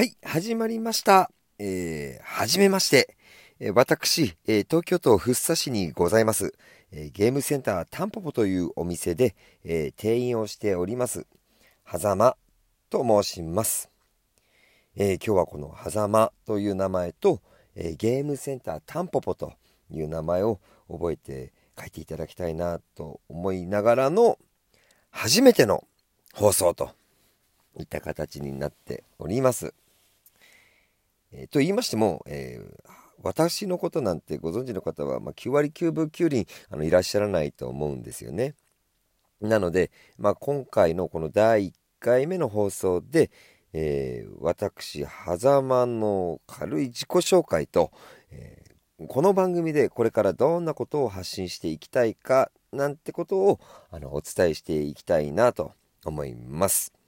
はい、始まりました。えー、はじめまして。えー、私、えー、東京都福生市にございます、えー、ゲームセンタータンポポというお店で、えー、店員をしております、狭間と申します。え、今日はこの狭間という名前と、え、ゲームセンタータンポポという名前を覚えて書いていただきたいなと思いながらの初めての放送といった形になっております。えー、と言いましても、えー、私のことなんてご存知の方は、まあ、9割9分9厘あのいらっしゃらないと思うんですよね。なので、まあ、今回のこの第1回目の放送で、えー、私、狭間の軽い自己紹介と、えー、この番組でこれからどんなことを発信していきたいかなんてことをあのお伝えしていきたいなと思います。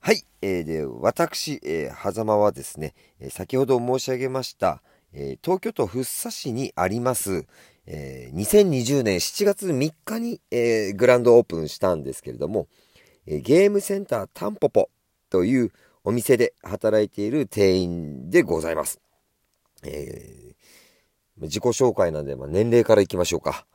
はい。えー、で、私、えー、狭間はですね、え先ほど申し上げました、え、東京都福生市にあります、えー、2020年7月3日に、え、グランドオープンしたんですけれども、え、ゲームセンタータンポポというお店で働いている店員でございます。えー、自己紹介なんで、まあ、年齢からいきましょうか。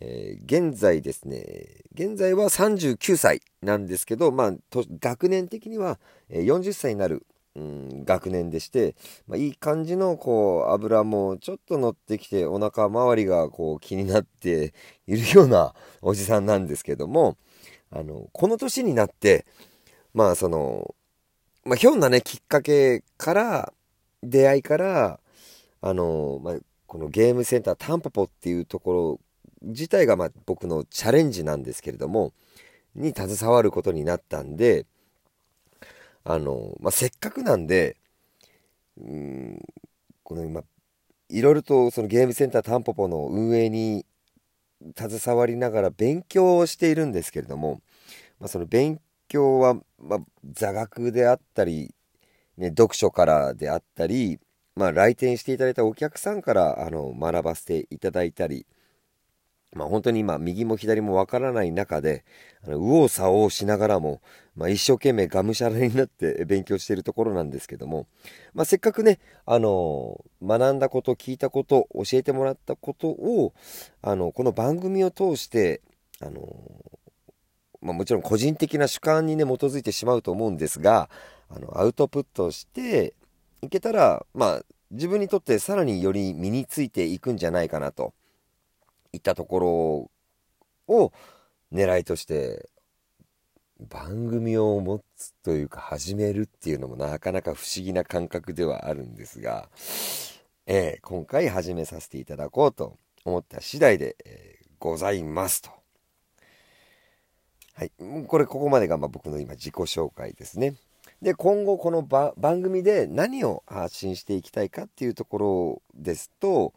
えー、現在ですね、現在は39歳なんですけど、まあ、学年的には40歳になる、うん、学年でして、まあ、いい感じのこう油もちょっと乗ってきてお腹周りがこう気になっているようなおじさんなんですけどもあのこの年になってまあその、まあ、ひょんなねきっかけから出会いからあの、まあ、このゲームセンタータンポポっていうところ自体がまあ僕のチャレンジなんですけれども、に携わることになったんで、あの、まあ、せっかくなんで、うん、この今、いろいろとそのゲームセンタータンポポの運営に携わりながら勉強をしているんですけれども、まあ、その勉強は、まあ、座学であったり、ね、読書からであったり、まあ、来店していただいたお客さんからあの学ばせていただいたり、まあ、本当に今、右も左もわからない中で、あの右往左往しながらも、まあ、一生懸命がむしゃらになって勉強しているところなんですけども、まあ、せっかくね、あの学んだこと、聞いたこと、教えてもらったことを、あのこの番組を通して、あのまあ、もちろん個人的な主観にね、基づいてしまうと思うんですが、あのアウトプットしていけたら、まあ、自分にとってさらにより身についていくんじゃないかなと。いたところを狙いとして番組を持つというか始めるっていうのもなかなか不思議な感覚ではあるんですが、えー、今回始めさせていただこうと思った次第で、えー、ございますと。はい。これ、ここまでがま僕の今自己紹介ですね。で、今後この番組で何を発信していきたいかっていうところですと、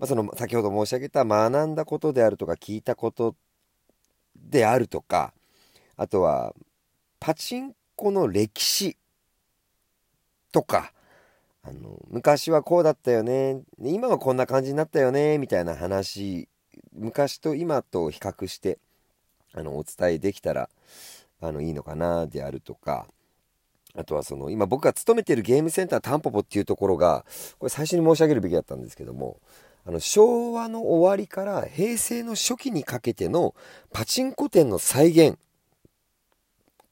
まあ、その先ほど申し上げた学んだことであるとか聞いたことであるとか、あとはパチンコの歴史とか、あの昔はこうだったよね、今はこんな感じになったよね、みたいな話、昔と今と比較してあのお伝えできたらあのいいのかなであるとか、あとはその、今僕が勤めているゲームセンタータンポポっていうところが、これ最初に申し上げるべきだったんですけども、あの、昭和の終わりから平成の初期にかけてのパチンコ店の再現。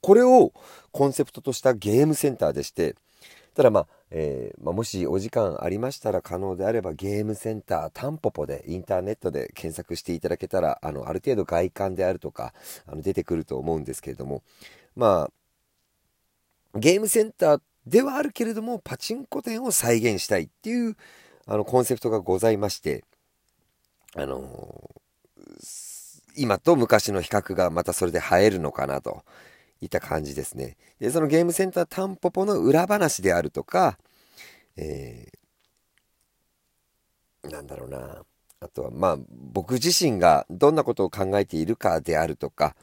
これをコンセプトとしたゲームセンターでして、ただまあ、えー、まあ、もしお時間ありましたら可能であればゲームセンタータンポポでインターネットで検索していただけたら、あの、ある程度外観であるとか、あの出てくると思うんですけれども、まあ、ゲームセンターではあるけれども、パチンコ店を再現したいっていう、あの、コンセプトがございまして、あの、今と昔の比較がまたそれで映えるのかなといった感じですね。で、そのゲームセンタータンポポの裏話であるとか、えー、なんだろうな。あとは、まあ、僕自身がどんなことを考えているかであるとか、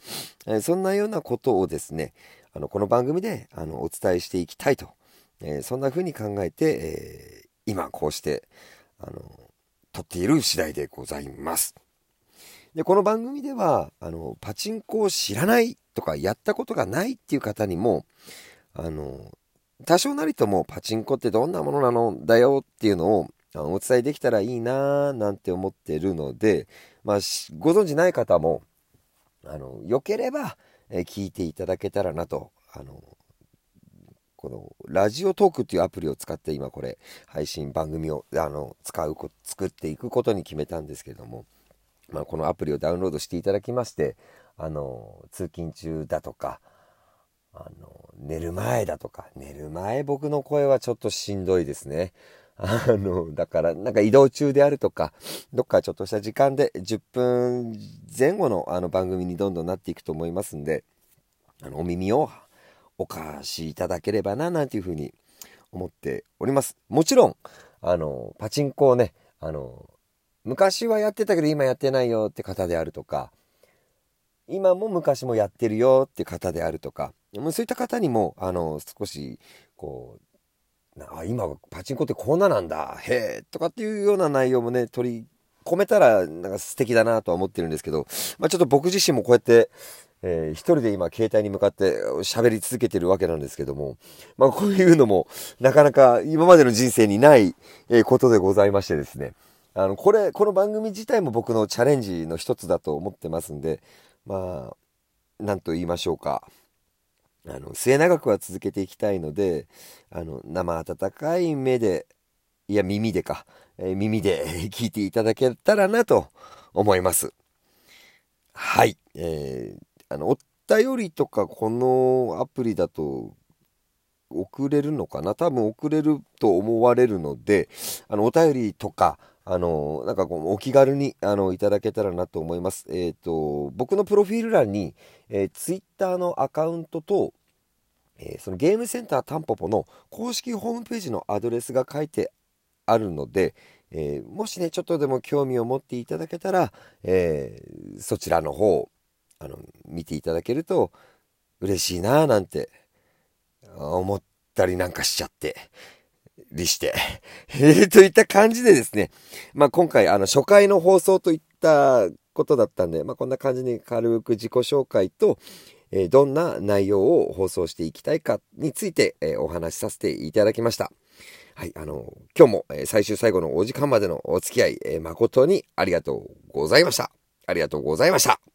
えそんなようなことをですね、あのこの番組であのお伝えしていきたいと、えー、そんな風に考えて、えー、今こうしてあの撮っている次第でございます。でこの番組ではあのパチンコを知らないとかやったことがないっていう方にもあの多少なりともパチンコってどんなものなのだよっていうのをお伝えできたらいいなーなんて思ってるので、まあ、ご存知ない方も、あの、良ければ、え聞いていただけたらなと、あの、このラジオトークっていうアプリを使って今これ配信番組をあの使う作っていくことに決めたんですけれども、まあ、このアプリをダウンロードしていただきましてあの通勤中だとかあの寝る前だとか寝る前僕の声はちょっとしんどいですね。あの、だから、なんか移動中であるとか、どっかちょっとした時間で10分前後のあの番組にどんどんなっていくと思いますんで、あの、お耳をお貸しいただければな、なんていうふうに思っております。もちろん、あの、パチンコをね、あの、昔はやってたけど今やってないよって方であるとか、今も昔もやってるよって方であるとか、そういった方にも、あの、少し、こう、あ今パチンコってこんななんだ。へえとかっていうような内容もね取り込めたらなんか素敵だなとは思ってるんですけど、まあ、ちょっと僕自身もこうやって、えー、一人で今携帯に向かって喋り続けてるわけなんですけども、まあ、こういうのもなかなか今までの人生にない、えことでございましてですね。あのこれこの番組自体も僕のチャレンジの一つだと思ってますんでまあ何と言いましょうか。あの末永くは続けていきたいのであの生温かい目でいや耳でか、えー、耳で 聞いていただけたらなと思います。はい。えー、あのお便りとかこのアプリだと送れるのかな？多分送れると思われるのであのお便りとかあの、なんかこう、お気軽に、あの、いただけたらなと思います。えっ、ー、と、僕のプロフィール欄に、えー、ツイッターのアカウントと、えー、そのゲームセンタータンポポの公式ホームページのアドレスが書いてあるので、えー、もしね、ちょっとでも興味を持っていただけたら、えー、そちらの方、あの、見ていただけると嬉しいなぁなんて思ったりなんかしちゃって、りして、といった感じでですね、まあ、今回、あの、初回の放送といったことだったんで、まあ、こんな感じに軽く自己紹介と、え、どんな内容を放送していきたいかについて、え、お話しさせていただきました。はい、あの、今日も、え最終最後のお時間までのお付き合い、え誠にありがとうございました。ありがとうございました。